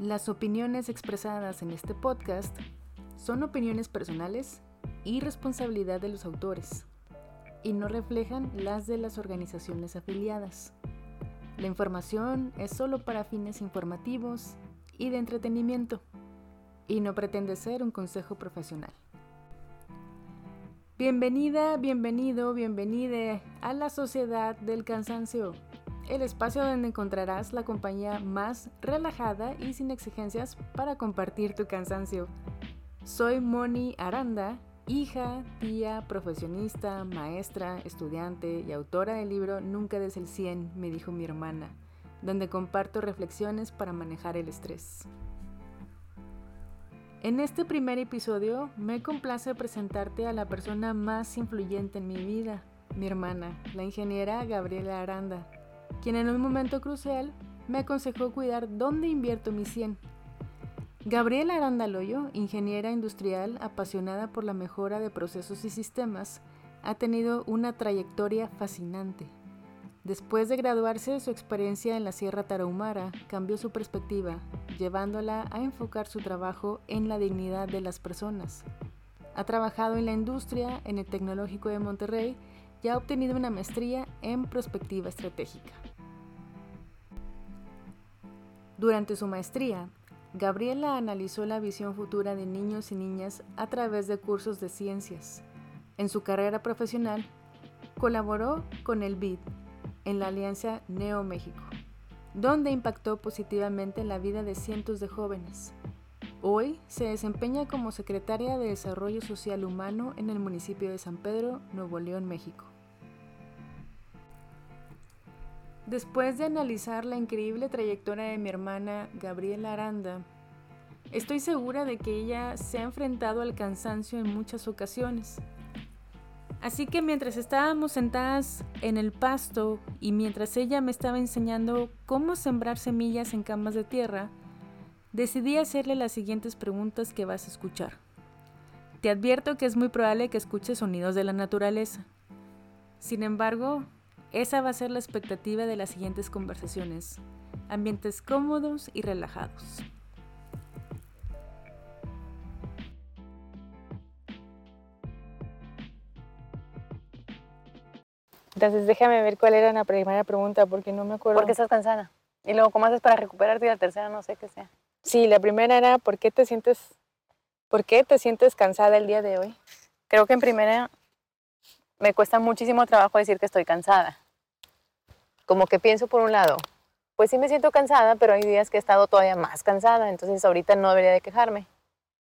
Las opiniones expresadas en este podcast son opiniones personales y responsabilidad de los autores y no reflejan las de las organizaciones afiliadas. La información es solo para fines informativos y de entretenimiento y no pretende ser un consejo profesional. Bienvenida, bienvenido, bienvenide a la Sociedad del Cansancio, el espacio donde encontrarás la compañía más relajada y sin exigencias para compartir tu cansancio. Soy Moni Aranda, hija, tía, profesionista, maestra, estudiante y autora del libro Nunca des el 100, me dijo mi hermana, donde comparto reflexiones para manejar el estrés. En este primer episodio me complace presentarte a la persona más influyente en mi vida, mi hermana, la ingeniera Gabriela Aranda, quien en un momento crucial me aconsejó cuidar dónde invierto mi 100. Gabriela Aranda Loyo, ingeniera industrial apasionada por la mejora de procesos y sistemas, ha tenido una trayectoria fascinante. Después de graduarse, su experiencia en la Sierra Tarahumara cambió su perspectiva, llevándola a enfocar su trabajo en la dignidad de las personas. Ha trabajado en la industria, en el Tecnológico de Monterrey y ha obtenido una maestría en prospectiva estratégica. Durante su maestría, Gabriela analizó la visión futura de niños y niñas a través de cursos de ciencias. En su carrera profesional, colaboró con el BID, en la Alianza Neo México, donde impactó positivamente la vida de cientos de jóvenes. Hoy se desempeña como secretaria de Desarrollo Social Humano en el municipio de San Pedro, Nuevo León, México. Después de analizar la increíble trayectoria de mi hermana Gabriela Aranda, estoy segura de que ella se ha enfrentado al cansancio en muchas ocasiones, Así que mientras estábamos sentadas en el pasto y mientras ella me estaba enseñando cómo sembrar semillas en camas de tierra, decidí hacerle las siguientes preguntas que vas a escuchar. Te advierto que es muy probable que escuches sonidos de la naturaleza. Sin embargo, esa va a ser la expectativa de las siguientes conversaciones. Ambientes cómodos y relajados. Entonces déjame ver cuál era la primera pregunta porque no me acuerdo. ¿Por qué estás cansada? Y luego, ¿cómo haces para recuperarte? Y la tercera, no sé qué sea. Sí, la primera era, ¿por qué te sientes, por qué te sientes cansada el día de hoy? Creo que en primera me cuesta muchísimo trabajo decir que estoy cansada. Como que pienso por un lado, pues sí me siento cansada, pero hay días que he estado todavía más cansada, entonces ahorita no debería de quejarme.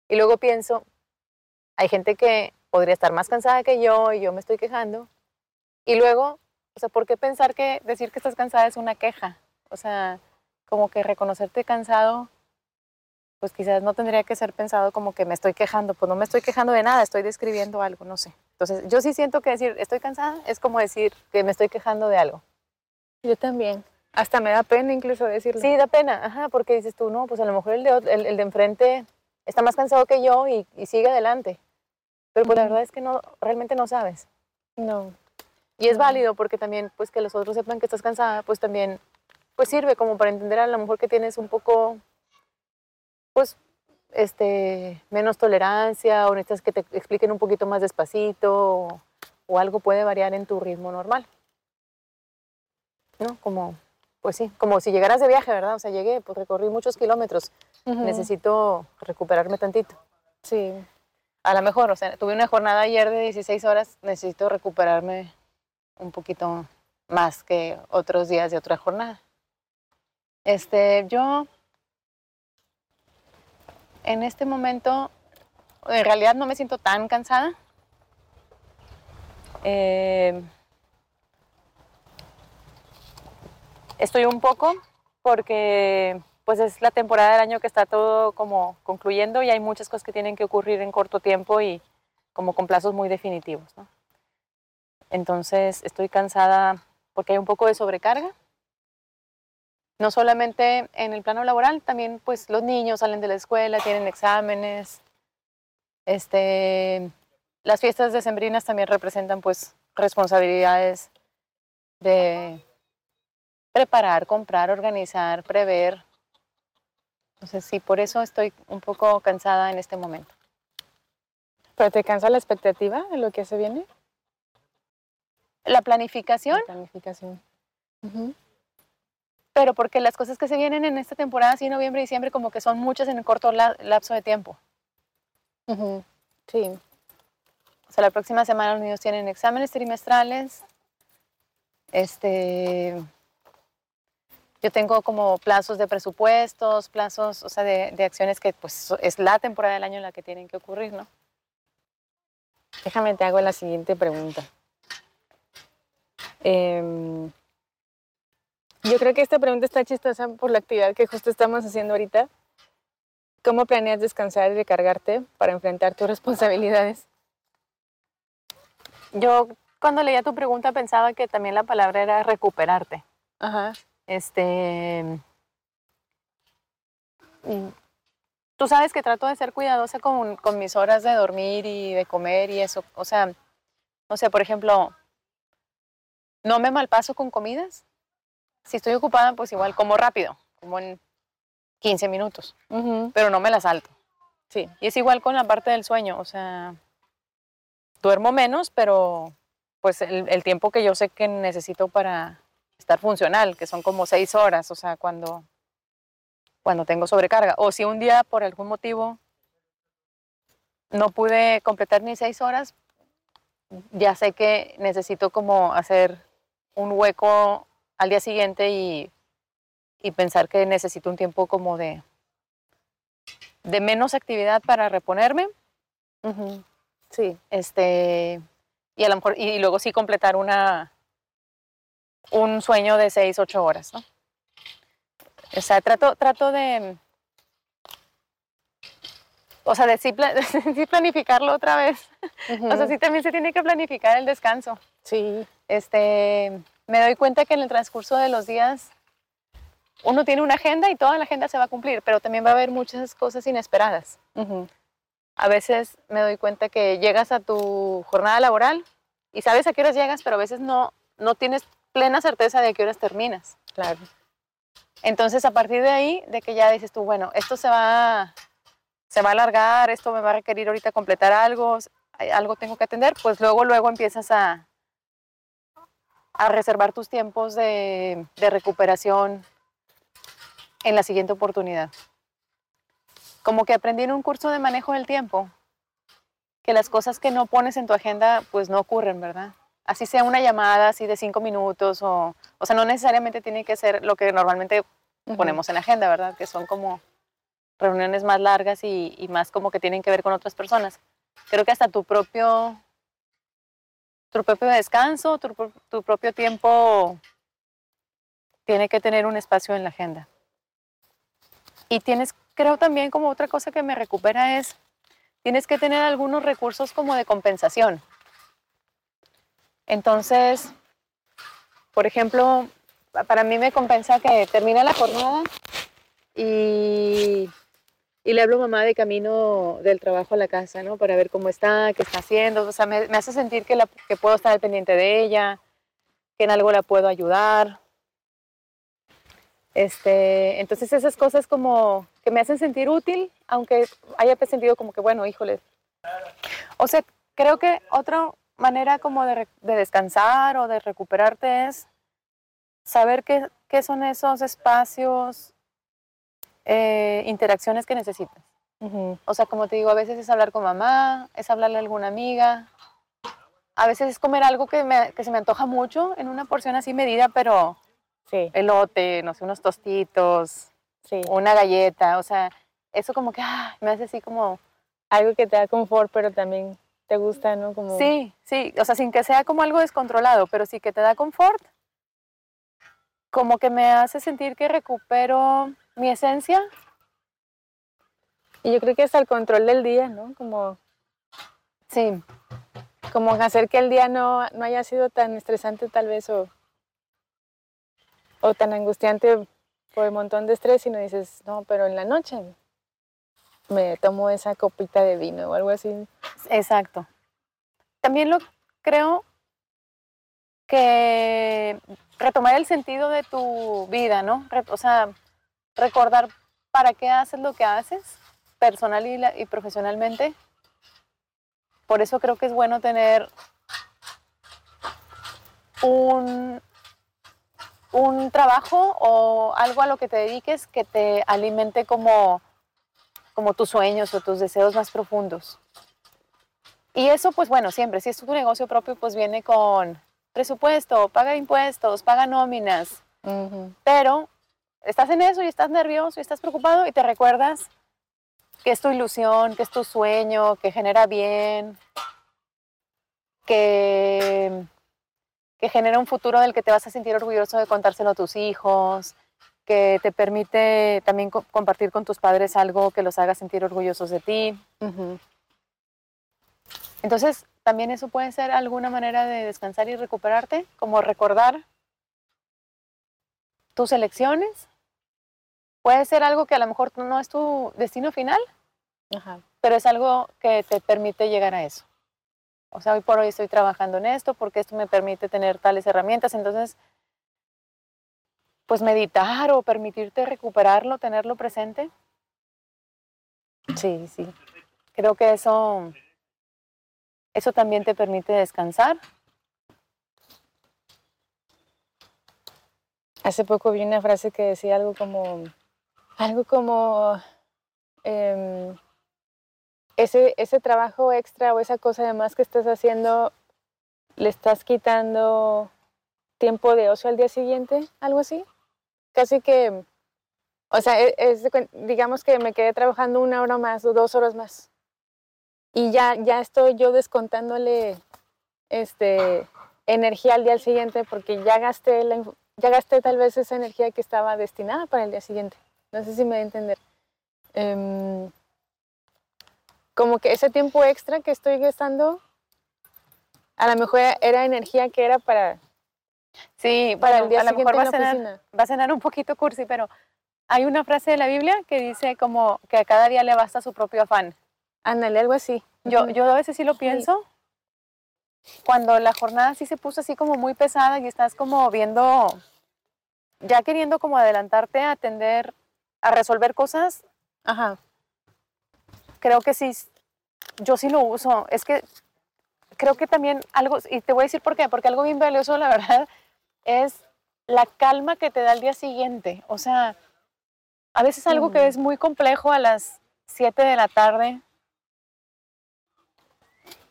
Y luego pienso, hay gente que podría estar más cansada que yo y yo me estoy quejando, y luego, o sea, ¿por qué pensar que decir que estás cansada es una queja? O sea, como que reconocerte cansado, pues quizás no tendría que ser pensado como que me estoy quejando, pues no me estoy quejando de nada, estoy describiendo algo, no sé. Entonces, yo sí siento que decir estoy cansada es como decir que me estoy quejando de algo. Yo también. Hasta me da pena incluso decirlo. Sí, da pena, ajá, porque dices tú, no, pues a lo mejor el de, el, el de enfrente está más cansado que yo y, y sigue adelante. Pero pues la verdad es que no, realmente no sabes. No. Y es válido porque también, pues que los otros sepan que estás cansada, pues también, pues sirve como para entender a lo mejor que tienes un poco, pues, este, menos tolerancia o necesitas que te expliquen un poquito más despacito o, o algo puede variar en tu ritmo normal. ¿No? Como, pues sí, como si llegaras de viaje, ¿verdad? O sea, llegué, pues recorrí muchos kilómetros, necesito recuperarme tantito. Sí. A lo mejor, o sea, tuve una jornada ayer de 16 horas, necesito recuperarme un poquito más que otros días de otra jornada. Este, yo en este momento, en realidad no me siento tan cansada. Eh, estoy un poco porque pues es la temporada del año que está todo como concluyendo y hay muchas cosas que tienen que ocurrir en corto tiempo y como con plazos muy definitivos. Entonces estoy cansada porque hay un poco de sobrecarga. No solamente en el plano laboral, también pues los niños salen de la escuela, tienen exámenes. Este, las fiestas decembrinas también representan pues responsabilidades de preparar, comprar, organizar, prever, Entonces sí, por eso estoy un poco cansada en este momento. ¿Pero te cansa la expectativa de lo que se viene? La planificación. La planificación. Pero porque las cosas que se vienen en esta temporada, así noviembre y diciembre, como que son muchas en un corto lapso de tiempo. Sí. O sea, la próxima semana los niños tienen exámenes trimestrales. Este, yo tengo como plazos de presupuestos, plazos, o sea, de, de, acciones que pues es la temporada del año en la que tienen que ocurrir, ¿no? Déjame te hago la siguiente pregunta. Em, yo creo que esta pregunta está chistosa por la actividad que justo estamos haciendo ahorita. ¿Cómo planeas descansar y recargarte para enfrentar tus responsabilidades? Yo cuando leía tu pregunta pensaba que también la palabra era recuperarte. Ajá. Este. Tú sabes que trato de ser cuidadosa con, con mis horas de dormir y de comer y eso. O sea, no sé, por ejemplo, no me malpaso con comidas. Si estoy ocupada, pues igual como rápido, como en 15 minutos, pero no me la salto. Sí. Y es igual con la parte del sueño, o sea, duermo menos, pero pues el, el tiempo que yo sé que necesito para estar funcional, que son como seis horas, o sea, cuando, cuando tengo sobrecarga. O si un día por algún motivo no pude completar ni seis horas, ya sé que necesito como hacer un hueco al día siguiente y, y pensar que necesito un tiempo como de, de menos actividad para reponerme. Sí. Este, y a lo mejor, y luego sí completar una, un sueño de seis, ocho horas, ¿no? O sea, trato, trato de, o sea, de sí, planificarlo otra vez. O sea, sí también se tiene que planificar el descanso. Sí. Este, me doy cuenta que en el transcurso de los días uno tiene una agenda y toda la agenda se va a cumplir, pero también va a haber muchas cosas inesperadas. A veces me doy cuenta que llegas a tu jornada laboral y sabes a qué horas llegas, pero a veces no, no tienes plena certeza de a qué horas terminas. Claro. Entonces, a partir de ahí, de que ya dices tú, bueno, esto se va, se va a alargar, esto me va a requerir ahorita completar algo, algo tengo que atender, pues luego, luego empiezas a, a reservar tus tiempos de, de recuperación en la siguiente oportunidad. Como que aprendí en un curso de manejo del tiempo que las cosas que no pones en tu agenda pues no ocurren, ¿verdad? Así sea una llamada así de cinco minutos o, o sea, no necesariamente tiene que ser lo que normalmente ponemos en la agenda, ¿verdad? Que son como reuniones más largas y, y, más como que tienen que ver con otras personas. Creo que hasta tu propio tu propio descanso, tu, tu, propio tiempo tiene que tener un espacio en la agenda. Y tienes, creo también como otra cosa que me recupera es, tienes que tener algunos recursos como de compensación. Entonces, por ejemplo, para mí me compensa que termina la jornada y y le hablo a mamá de camino del trabajo a la casa, ¿no? Para ver cómo está, qué está haciendo. O sea, me, me hace sentir que, la, que puedo estar al pendiente de ella, que en algo la puedo ayudar. Este, entonces esas cosas como que me hacen sentir útil, aunque haya sentido como que, bueno, híjole. O sea, creo que otra manera como de, de descansar o de recuperarte es saber qué, qué son esos espacios eh, interacciones que necesitas. O sea, como te digo, a veces es hablar con mamá, es hablarle a alguna amiga, a veces es comer algo que, me, que se me antoja mucho en una porción así medida, pero sí. elote, no sé, unos tostitos, sí. una galleta, o sea, eso como que ah, me hace así como... Algo que te da confort, pero también te gusta, ¿no? Como... Sí, sí, o sea, sin que sea como algo descontrolado, pero sí que te da confort, como que me hace sentir que recupero mi esencia. Y yo creo que es el control del día, ¿no? Como, sí, como hacer que el día no, no haya sido tan estresante tal vez o, o tan angustiante por el montón de estrés, sino dices, no, pero en la noche me tomo esa copita de vino o algo así. Exacto. También lo creo que retomar el sentido de tu vida, ¿no? O sea, recordar para qué haces lo que haces, personal y, profesionalmente. Por eso creo que es bueno tener un, un trabajo o algo a lo que te dediques que te alimente como, como tus sueños o tus deseos más profundos. Y eso, pues bueno, siempre, si es tu negocio propio, pues viene con presupuesto, paga impuestos, paga nóminas, pero estás en eso y estás nervioso y estás preocupado y te recuerdas que es tu ilusión, que es tu sueño, que genera bien, que, que genera un futuro del que te vas a sentir orgulloso de contárselo a tus hijos, que te permite también co- compartir con tus padres algo que los haga sentir orgullosos de ti. Entonces, también eso puede ser alguna manera de descansar y recuperarte, como recordar tus elecciones. Puede ser algo que a lo mejor no es tu destino final, Ajá. pero es algo que te permite llegar a eso. O sea, hoy por hoy estoy trabajando en esto porque esto me permite tener tales herramientas. Entonces, pues meditar o permitirte recuperarlo, tenerlo presente. Sí, sí. Creo que eso, eso también te permite descansar. Hace poco vi una frase que decía algo como, algo como, em, ese, ese trabajo extra o esa cosa de más que estás haciendo, le estás quitando tiempo de ocio al día siguiente, algo así. Casi que, o sea, e- digamos que me quedé trabajando una hora más o dos horas más. Y ya, ya estoy yo descontándole este, energía al día siguiente porque ya gasté la, ya gasté tal vez esa energía que estaba destinada para el día siguiente. No sé si me voy a entender. Em, como que ese tiempo extra que estoy gastando, a lo mejor era energía que era para, Sí, para bueno, el día a lo mejor va a, va sonar un poquito cursi, pero hay una frase de la Biblia que dice como que a cada día le basta su propio afán. Ándale, algo así. Yo, yo a veces sí lo pienso. Cuando la jornada sí se puso así como muy pesada y estás como viendo, ya queriendo como adelantarte a atender, a resolver cosas, Ajá. creo que sí, yo sí lo uso. Es que creo que también algo, y te voy a decir por qué, porque algo bien valioso, la verdad, es la calma que te da el día siguiente. O sea, a veces algo que Mm. es muy complejo a las 7 de la tarde,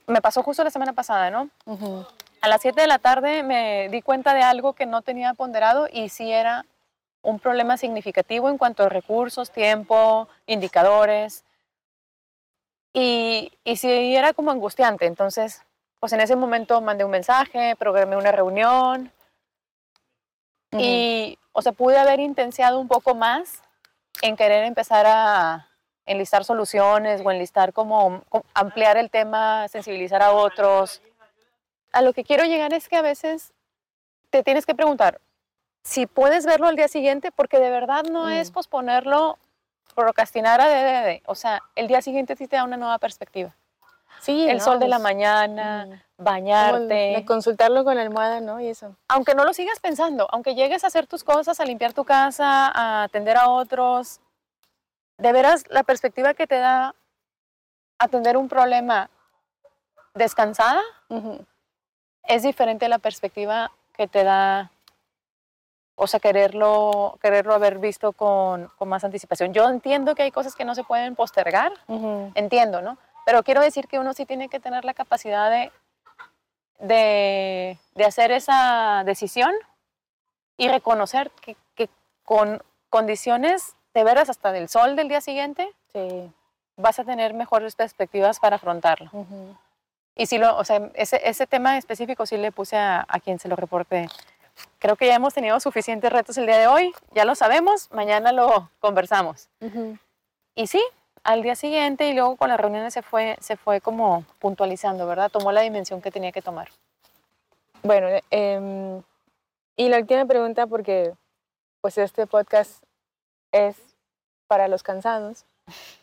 me pasó justo la semana pasada, ¿no? A las 7 de la tarde me di cuenta de algo que no tenía ponderado y sí era un problema significativo en cuanto a recursos, tiempo, indicadores. Y, y sí era como angustiante. Entonces, pues en ese momento mandé un mensaje, programé una reunión y, o sea, pude haber intenciado un poco más en querer empezar a enlistar soluciones o enlistar como, como ampliar el tema, sensibilizar a otros. A lo que quiero llegar es que a veces te tienes que preguntar si puedes verlo al día siguiente, porque de verdad no es Mm. posponerlo, procrastinar a DDD. O sea, el día siguiente sí te da una nueva perspectiva. Sí, el no, sol de la mañana, mm, bañarte. consultarlo con la almohada, ¿no? Y eso. aunque no lo sigas pensando, aunque llegues a hacer tus cosas, a limpiar tu casa, a atender a otros, de veras la perspectiva que te da atender un problema descansada Ujú. es diferente a la perspectiva que te da, o sea, quererlo, quererlo haber visto con, con más anticipación. Yo entiendo que hay cosas que no se pueden postergar, entiendo, ¿no? Pero quiero decir que uno sí tiene que tener la capacidad de, de, de hacer esa decisión y reconocer que, que con condiciones de veras hasta del sol del día siguiente Sí. vas a tener mejores perspectivas para afrontarlo. Y si lo, o sea, ese, ese tema específico sí le puse a, a quien se lo reporte. Creo que ya hemos tenido suficientes retos el día de hoy, ya lo sabemos, mañana lo conversamos. Y sí, al día siguiente y luego con las reuniones se fue, se fue como puntualizando, ¿verdad? Tomó la dimensión que tenía que tomar. Bueno, em, y la última pregunta, porque pues este podcast es para los cansados.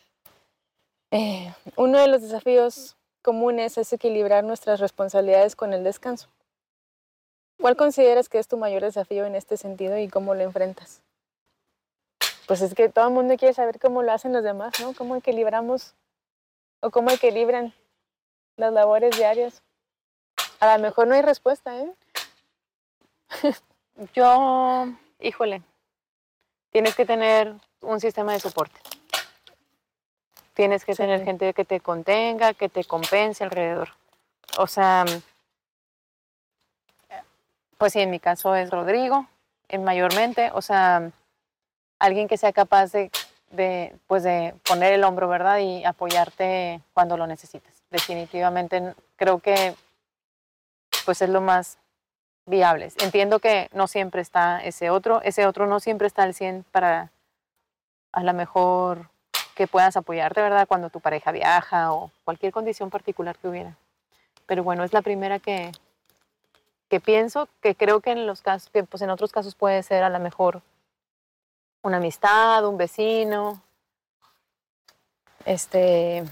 Eh, uno de los desafíos comunes es equilibrar nuestras responsabilidades con el descanso. ¿Cuál consideras que es tu mayor desafío en este sentido y cómo lo enfrentas? Pues es que todo el mundo quiere saber cómo lo hacen los demás, ¿no? Cómo equilibramos o cómo equilibran las labores diarias. A lo mejor no hay respuesta, ¿eh? Yo, híjole, tienes que tener un sistema de soporte. Tienes que tener gente que te contenga, que te compense alrededor. O sea, pues sí, en mi caso es Rodrigo, en mayormente, o sea, alguien que sea capaz de, de, pues de poner el hombro, ¿verdad? Y apoyarte cuando lo necesites. Definitivamente creo que pues es lo más viable. Entiendo que no siempre está ese otro, ese otro no siempre está al 100 para a lo mejor que puedas apoyarte, ¿verdad? Cuando tu pareja viaja o cualquier condición particular que hubiera. Pero bueno, es la primera que, que pienso, que creo que en los casos, que pues en otros casos puede ser a lo mejor una amistad, un vecino. Este,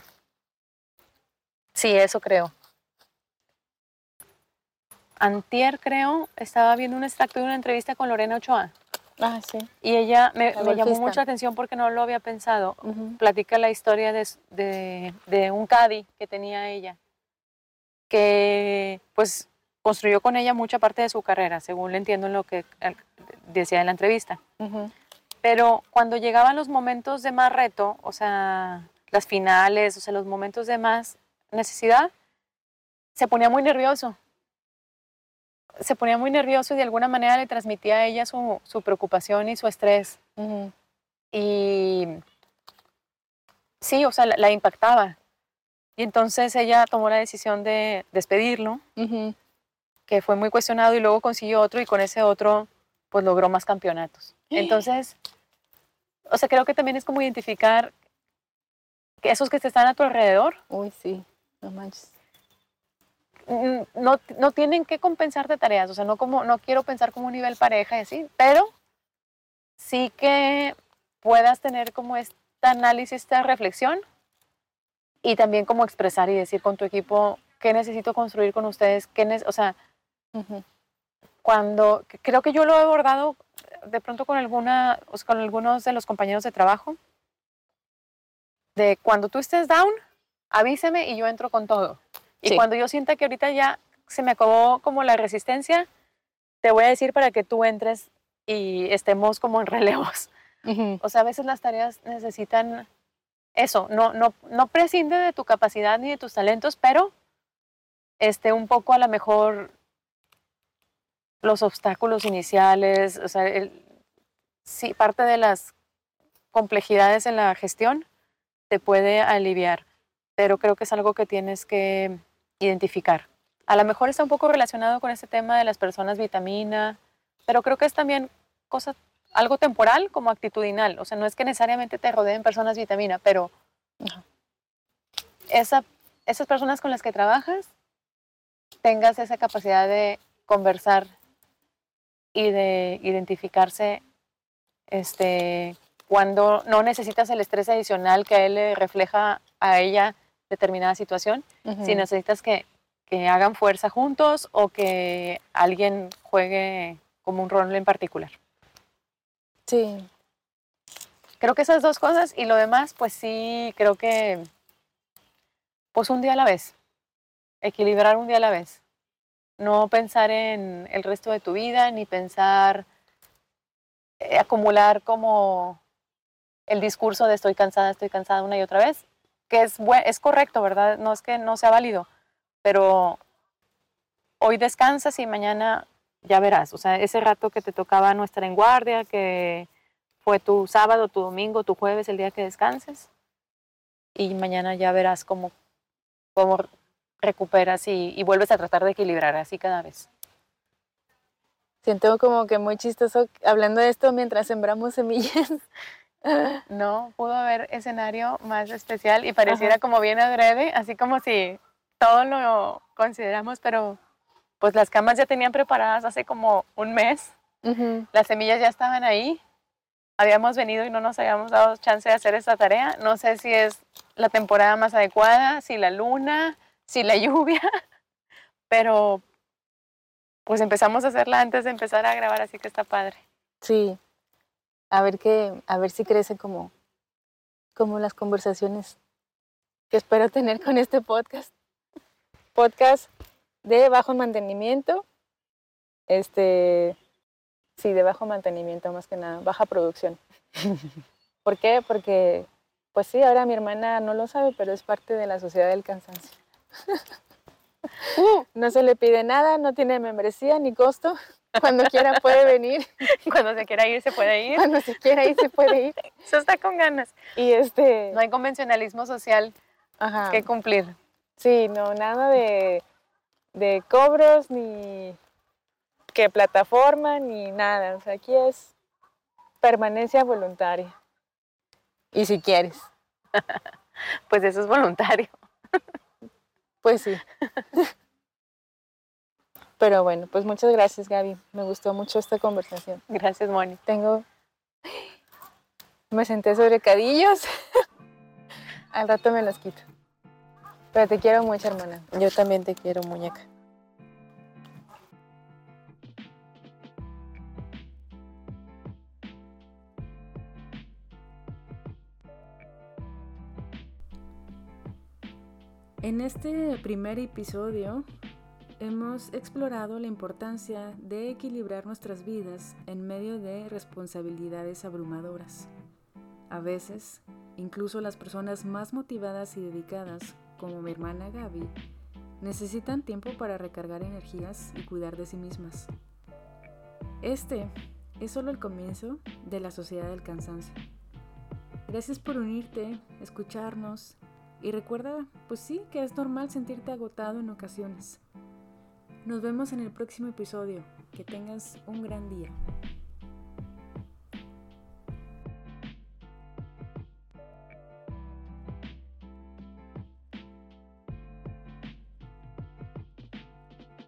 sí, eso creo. Antier, creo, estaba viendo un extracto de una entrevista con Lorena Ochoa. Ah, sí. Y ella me, llamó mucho la atención porque no lo había pensado. Platica la historia de, de, de un Cadi que tenía ella, que pues construyó con ella mucha parte de su carrera, según le entiendo en lo que decía en la entrevista. Pero cuando llegaban los momentos de más reto, o sea, las finales, o sea, los momentos de más necesidad, se ponía muy nervioso se ponía muy nervioso y de alguna manera le transmitía a ella su, su preocupación y su estrés. Y sí, o sea, la, impactaba. Y entonces ella tomó la decisión de despedirlo, que fue muy cuestionado y luego consiguió otro y con ese otro pues logró más campeonatos. Entonces, o sea, creo que también es como identificar que esos que te están a tu alrededor. Uy, sí, no manches no, no tienen que compensarte tareas, o sea, no, como, no quiero pensar como un nivel pareja y así, pero sí que puedas tener como este análisis, esta reflexión y también como expresar y decir con tu equipo qué necesito construir con ustedes, qué o sea, cuando creo que yo lo he abordado de pronto con alguna, con algunos de los compañeros de trabajo, de cuando tú estés down, avíseme y yo entro con todo. Y cuando yo sienta que ahorita ya se me acabó como la resistencia, te voy a decir para que tú entres y estemos como en relevos. O sea, a veces las tareas necesitan eso, no, no, no prescinde de tu capacidad ni de tus talentos, pero este, un poco a lo mejor los obstáculos iniciales, o sea, el, sí, parte de las complejidades en la gestión te puede aliviar, pero creo que es algo que tienes que identificar. A lo mejor está un poco relacionado con este tema de las personas vitamina, pero creo que es también cosa, algo temporal como actitudinal. O sea, no es que necesariamente te rodeen personas vitamina, pero esa, esas personas con las que trabajas tengas esa capacidad de conversar y de identificarse este, cuando no necesitas el estrés adicional que a él le refleja a ella determinada situación, si necesitas que, que, hagan fuerza juntos o que alguien juegue como un rol en particular. Sí. Creo que esas dos cosas y lo demás, pues sí, creo que pues un día a la vez, equilibrar un día a la vez. No pensar en el resto de tu vida, ni pensar eh, acumular como el discurso de estoy cansada, estoy cansada una y otra vez, que es, es correcto, ¿verdad? No es que no sea válido, pero hoy descansas y mañana ya verás, o sea, ese rato que te tocaba no estar en guardia, que fue tu sábado, tu domingo, tu jueves, el día que descanses, y mañana ya verás cómo, cómo recuperas y, y vuelves a tratar de equilibrar así cada vez. Siento como que muy chistoso hablando de esto mientras sembramos semillas. No, pudo haber escenario más especial y pareciera como bien adrede, así como si todo lo consideramos, pero pues las camas ya tenían preparadas hace como un mes, las semillas ya estaban ahí, habíamos venido y no nos habíamos dado chance de hacer esta tarea, no sé si es la temporada más adecuada, si la luna, si la lluvia, pero pues empezamos a hacerla antes de empezar a grabar, así que está padre. Sí, A ver qué, a ver si crece como, como las conversaciones que espero tener con este podcast. Podcast de bajo mantenimiento. Este, sí, de bajo mantenimiento más que nada, baja producción. ¿Por qué? Porque, pues sí, ahora mi hermana no lo sabe, pero es parte de la sociedad del cansancio. No se le pide nada, no tiene membresía ni costo. Cuando quiera puede venir. Cuando se quiera ir, se puede ir. Cuando se quiera ir, se puede ir. Eso está con ganas. Y este. No hay convencionalismo social Ajá. que cumplir. Sí, no, nada de, de cobros, ni que plataforma, ni nada. O sea, aquí es permanencia voluntaria. Y si quieres. Pues eso es voluntario. Pues sí. Pero bueno, pues muchas gracias, Gaby. Me gustó mucho esta conversación. Gracias, Moni. Tengo. Me senté sobre cadillos. Al rato me los quito. Pero te quiero mucho, hermana. Yo también te quiero, muñeca. En este primer episodio hemos explorado la importancia de equilibrar nuestras vidas en medio de responsabilidades abrumadoras. A veces, incluso las personas más motivadas y dedicadas, como mi hermana Gaby, necesitan tiempo para recargar energías y cuidar de sí mismas. Este es solo el comienzo de la sociedad del cansancio. Gracias por unirte, escucharnos y recuerda, pues sí, que es normal sentirte agotado en ocasiones. Nos vemos en el próximo episodio. Que tengas un gran día.